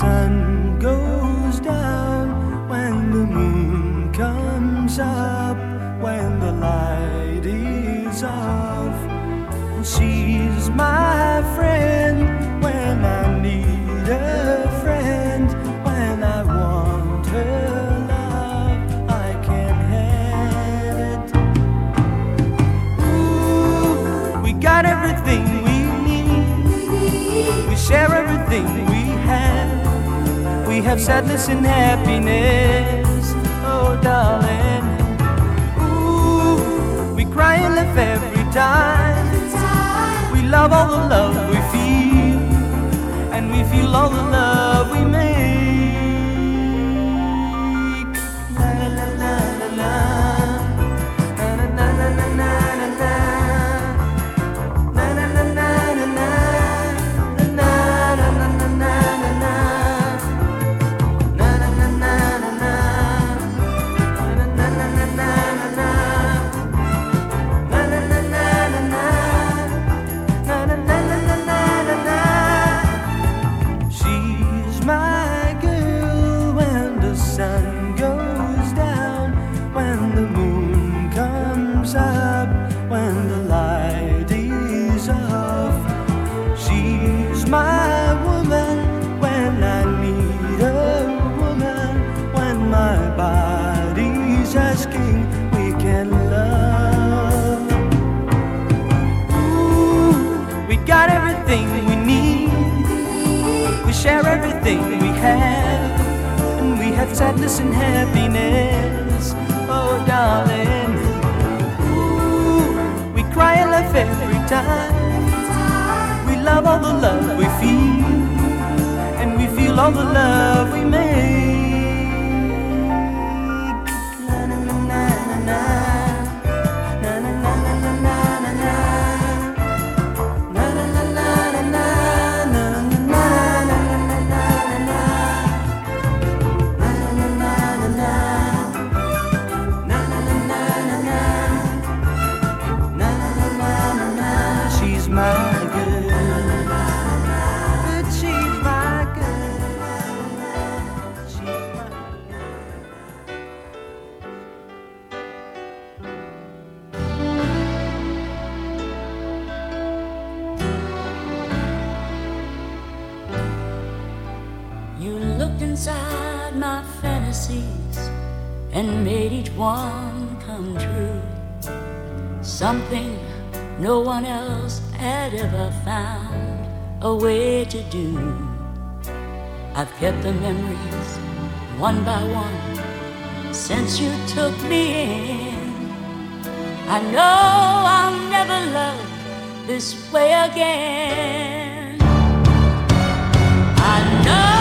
sun goes. We have sadness and happiness, oh darling. Ooh, we cry and laugh every time. We love all the love we feel, and we feel all the love we make. Have sadness and happiness. Oh, darling. Ooh, we cry and laugh every time. We love all the love we feel, and we feel all the love we one come true. Something no one else had ever found a way to do. I've kept the memories one by one since you took me in. I know I'll never love this way again. I know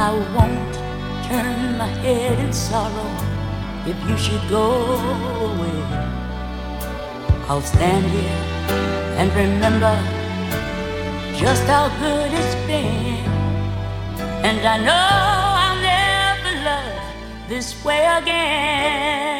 I won't turn my head in sorrow if you should go away. I'll stand here and remember just how good it's been. And I know I'll never love this way again.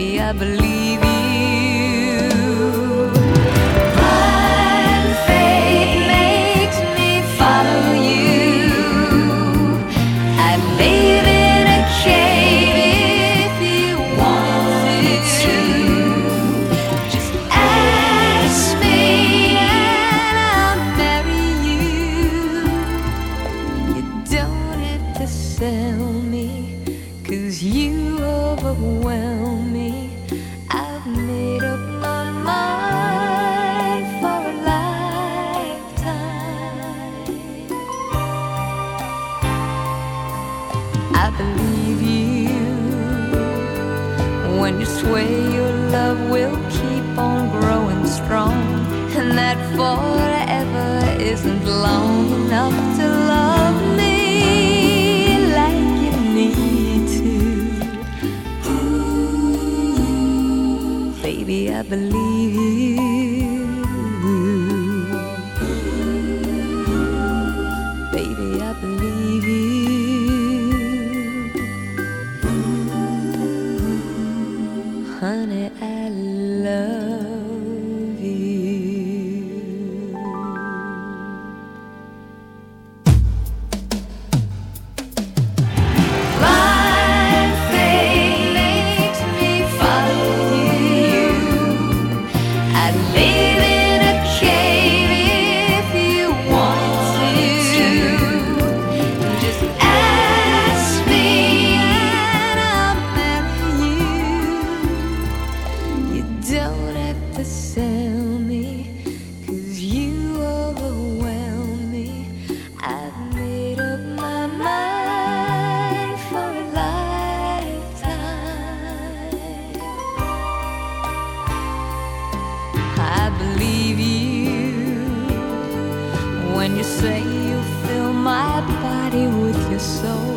happy, I believe. soul.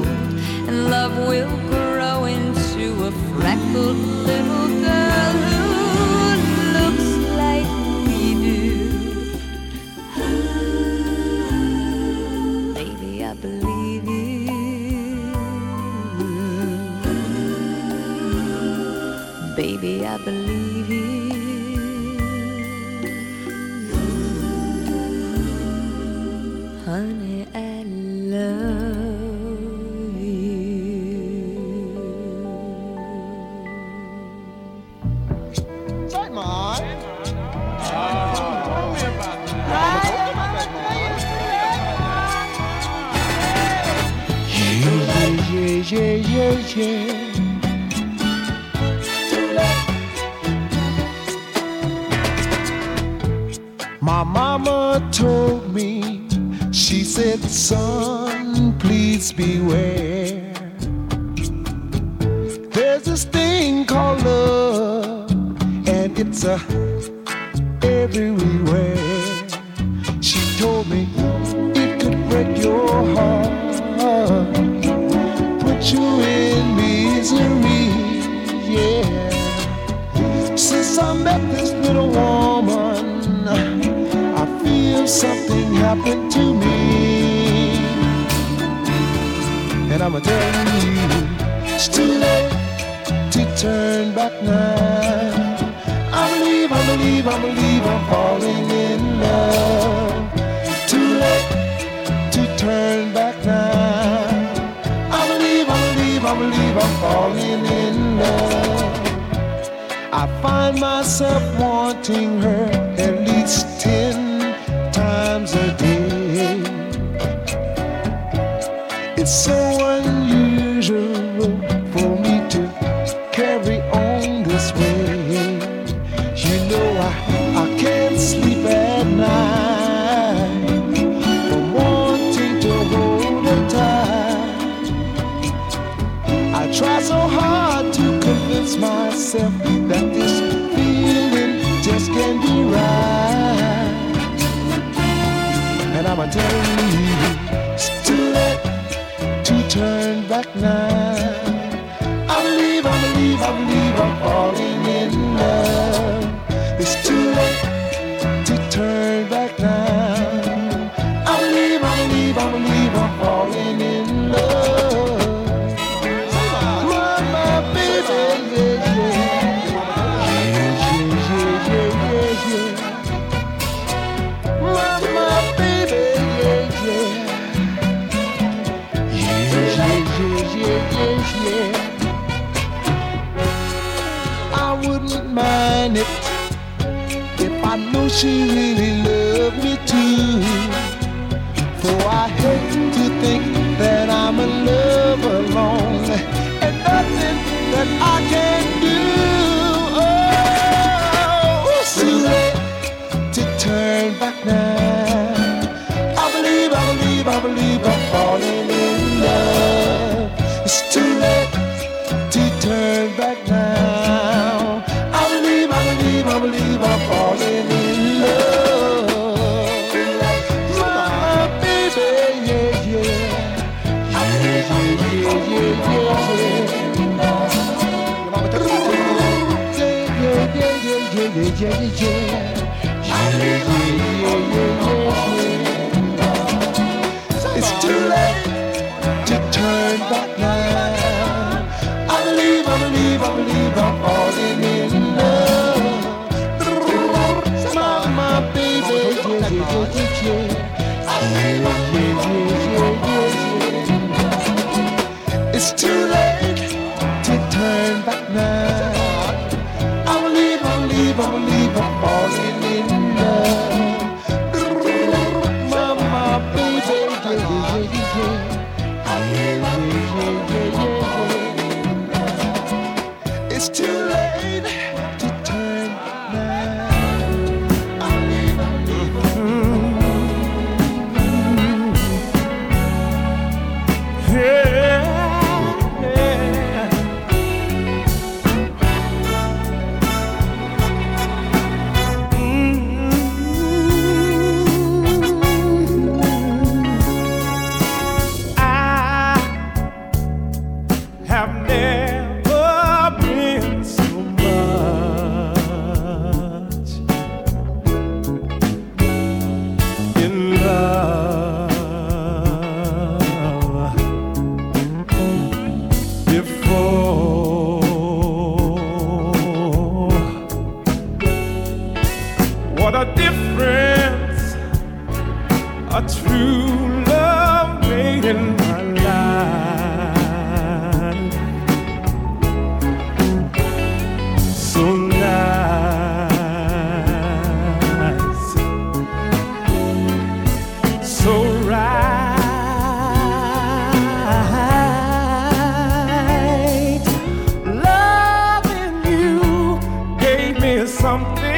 I find myself wanting her at least ten times a day. It's so It's too late to turn back now. I believe, I believe, I believe I'm falling. It's too late to turn back now. I believe, I believe, I believe I'm falling in love. Baby, It's too late. something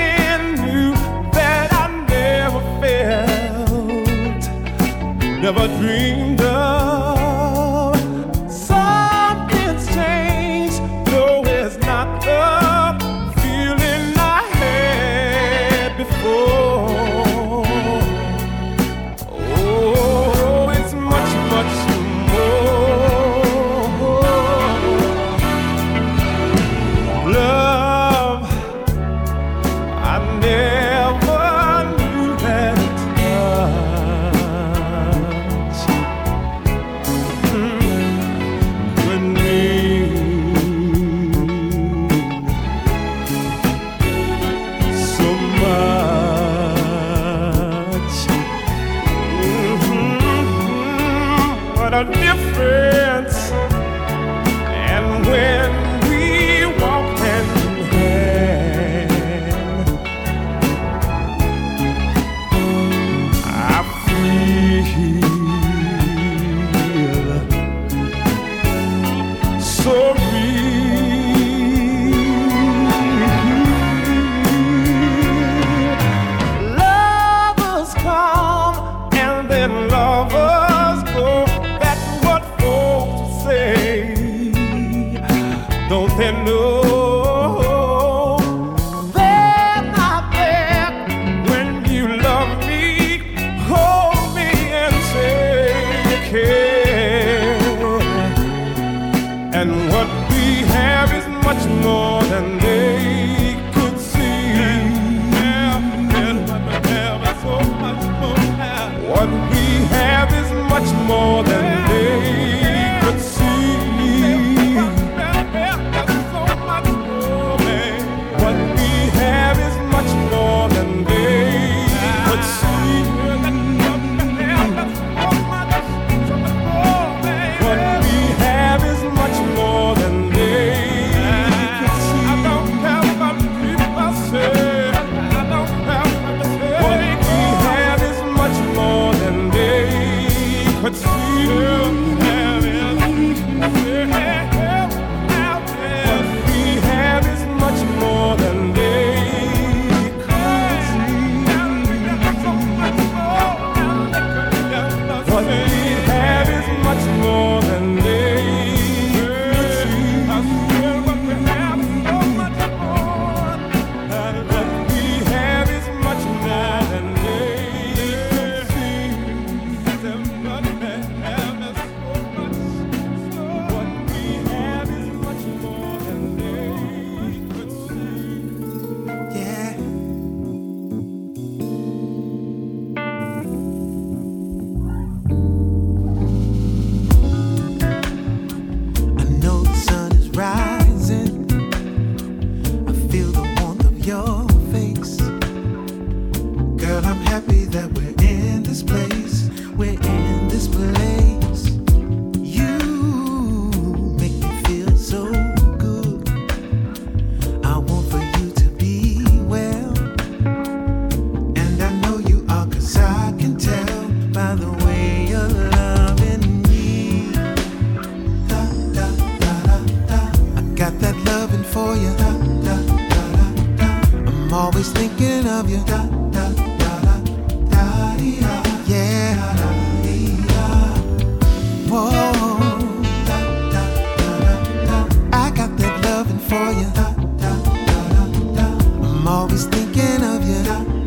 Have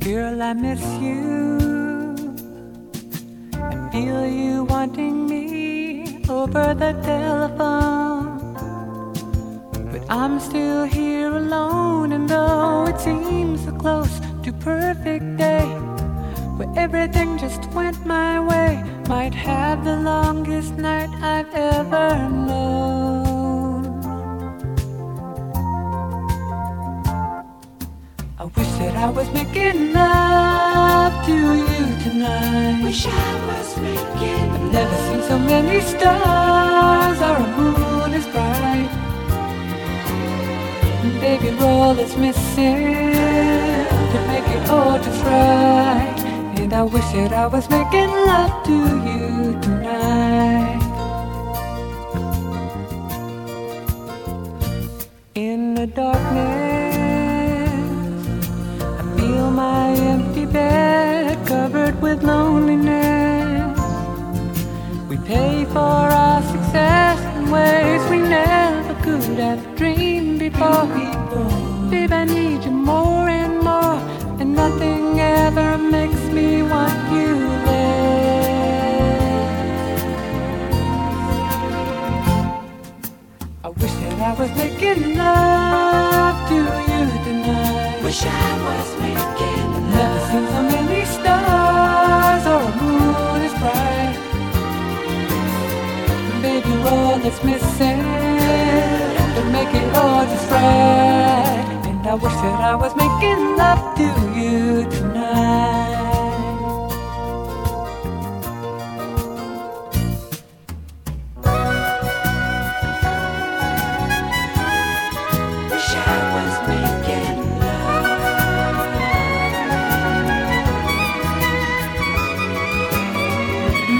Girl, I miss you. I feel you wanting me over the telephone. But I'm still here alone, and though it seems so close to perfect day, where everything just went my way, might have the longest night I've ever known. I was making love to you tonight. Wish I was making I've never seen so many stars or a moon as bright. And baby, all that's missing to make it all just right. And I wish that I was making love to you tonight. In the darkness, covered with loneliness. We pay for our success in ways we never could have dreamed before. Babe, I need you more and more, and nothing ever makes me want you less. I wish that I was making love to you tonight. Wish I was making love. Never so All that's missing to make it all just right. And I wish that I was making love to you tonight. Wish I was making love.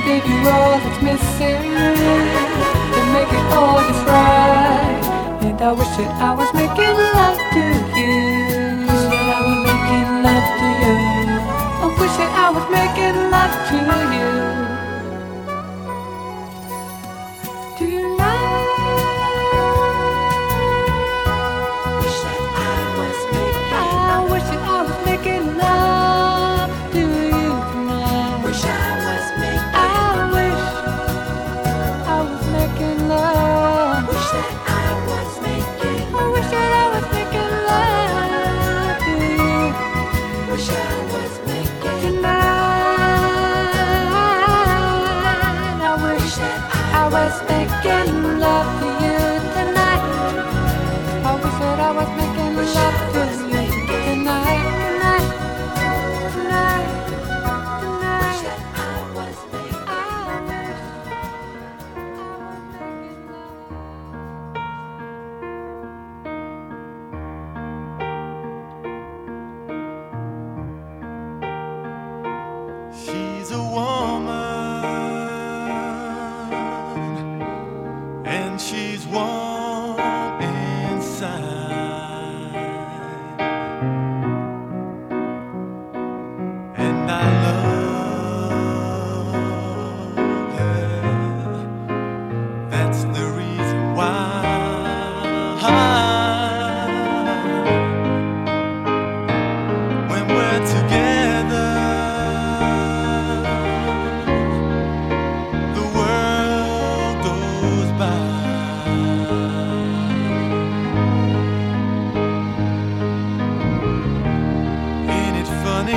Baby, all that's missing make it all just right. And I wish that I was making love to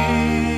funny? You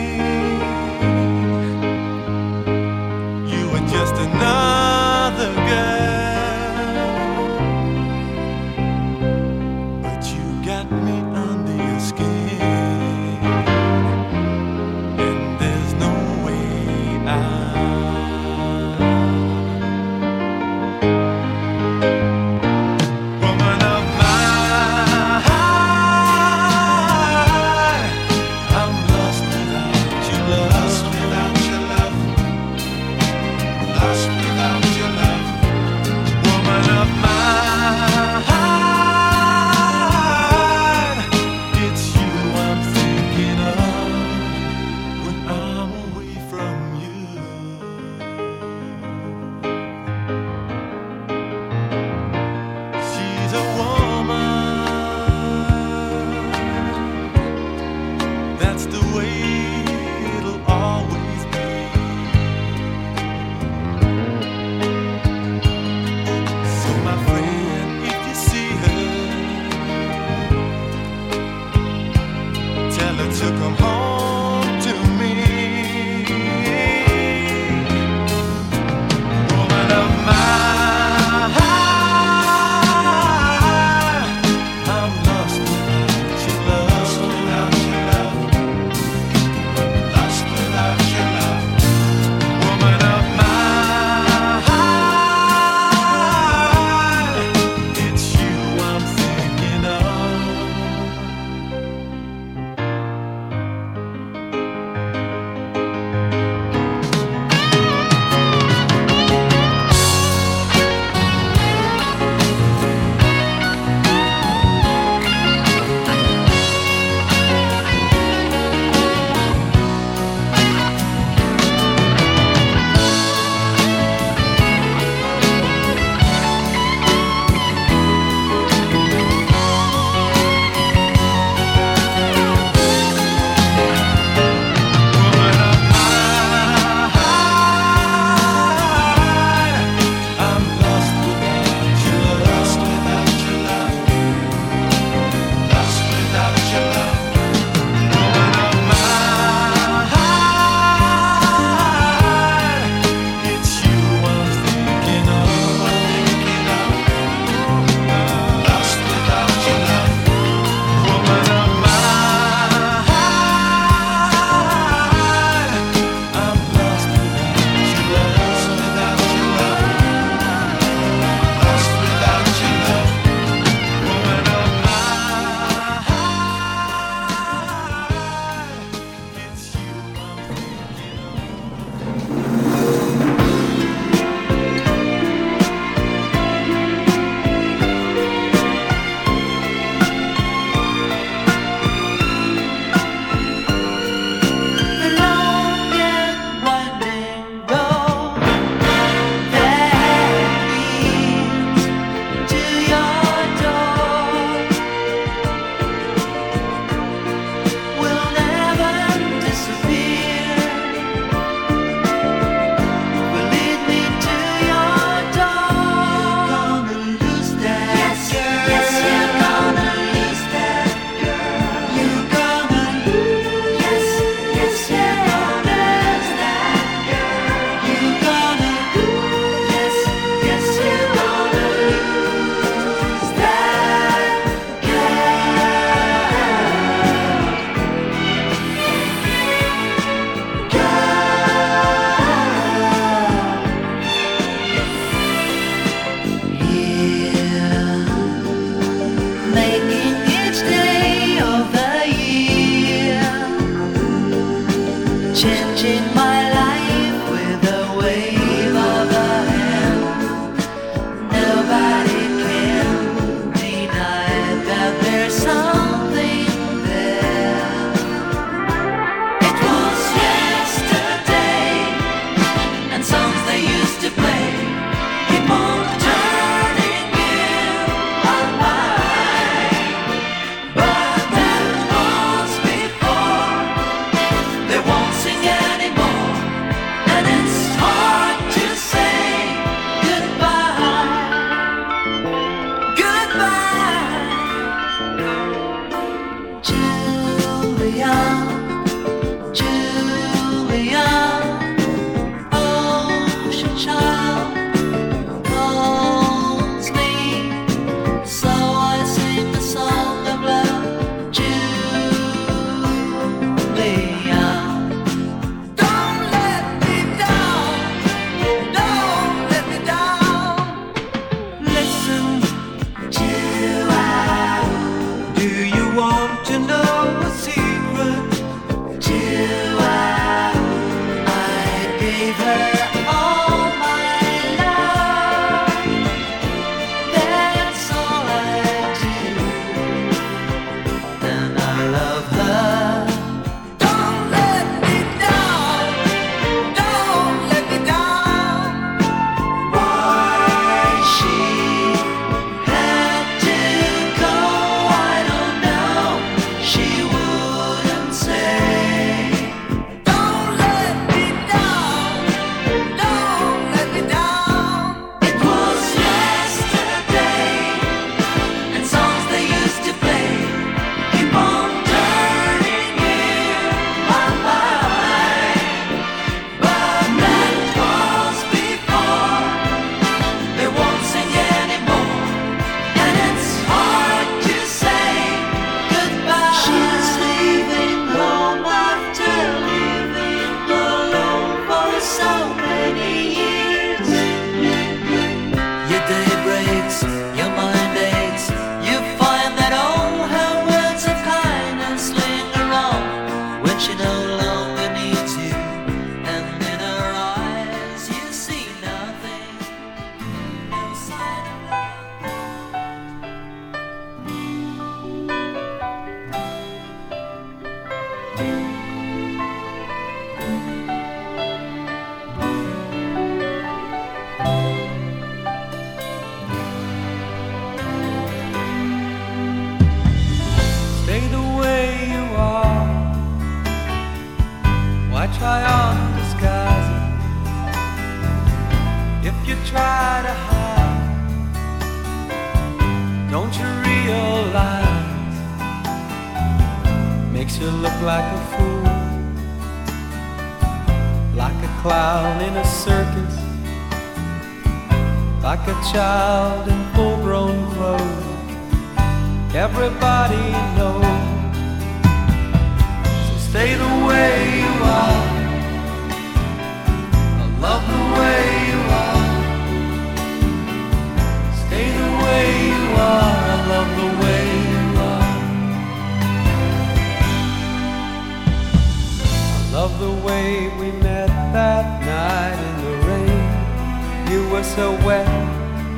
You were so well,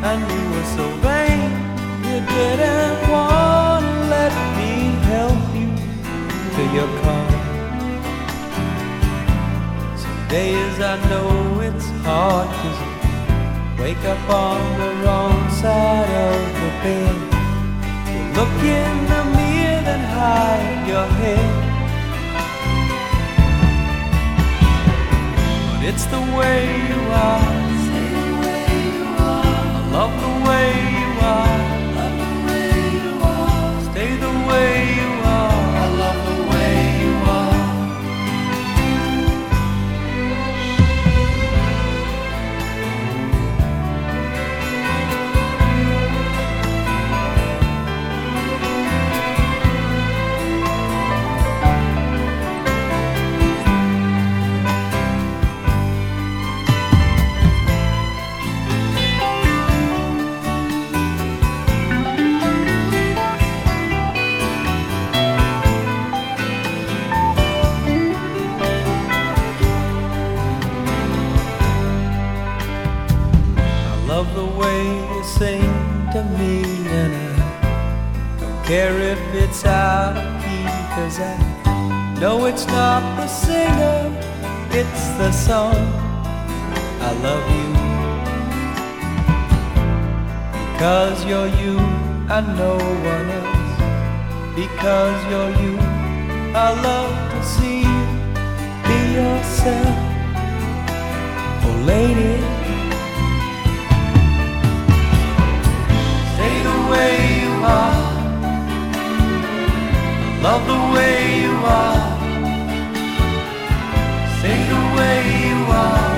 and you were so vain. You didn't want to let me help you to your car. Some days I know it's hard cause you wake up on the wrong side of the bed. You look in the mirror and hide your head. But it's the way you are Love the way you are. Love the way you are. Stay the way to me, and I don't care if it's out of key, cause I know it's not the singer, it's the song. I love you because you're you and no one else. Because you're you, I love to see you be yourself. Oh, lady. are. Love the way you are. Say the way you are.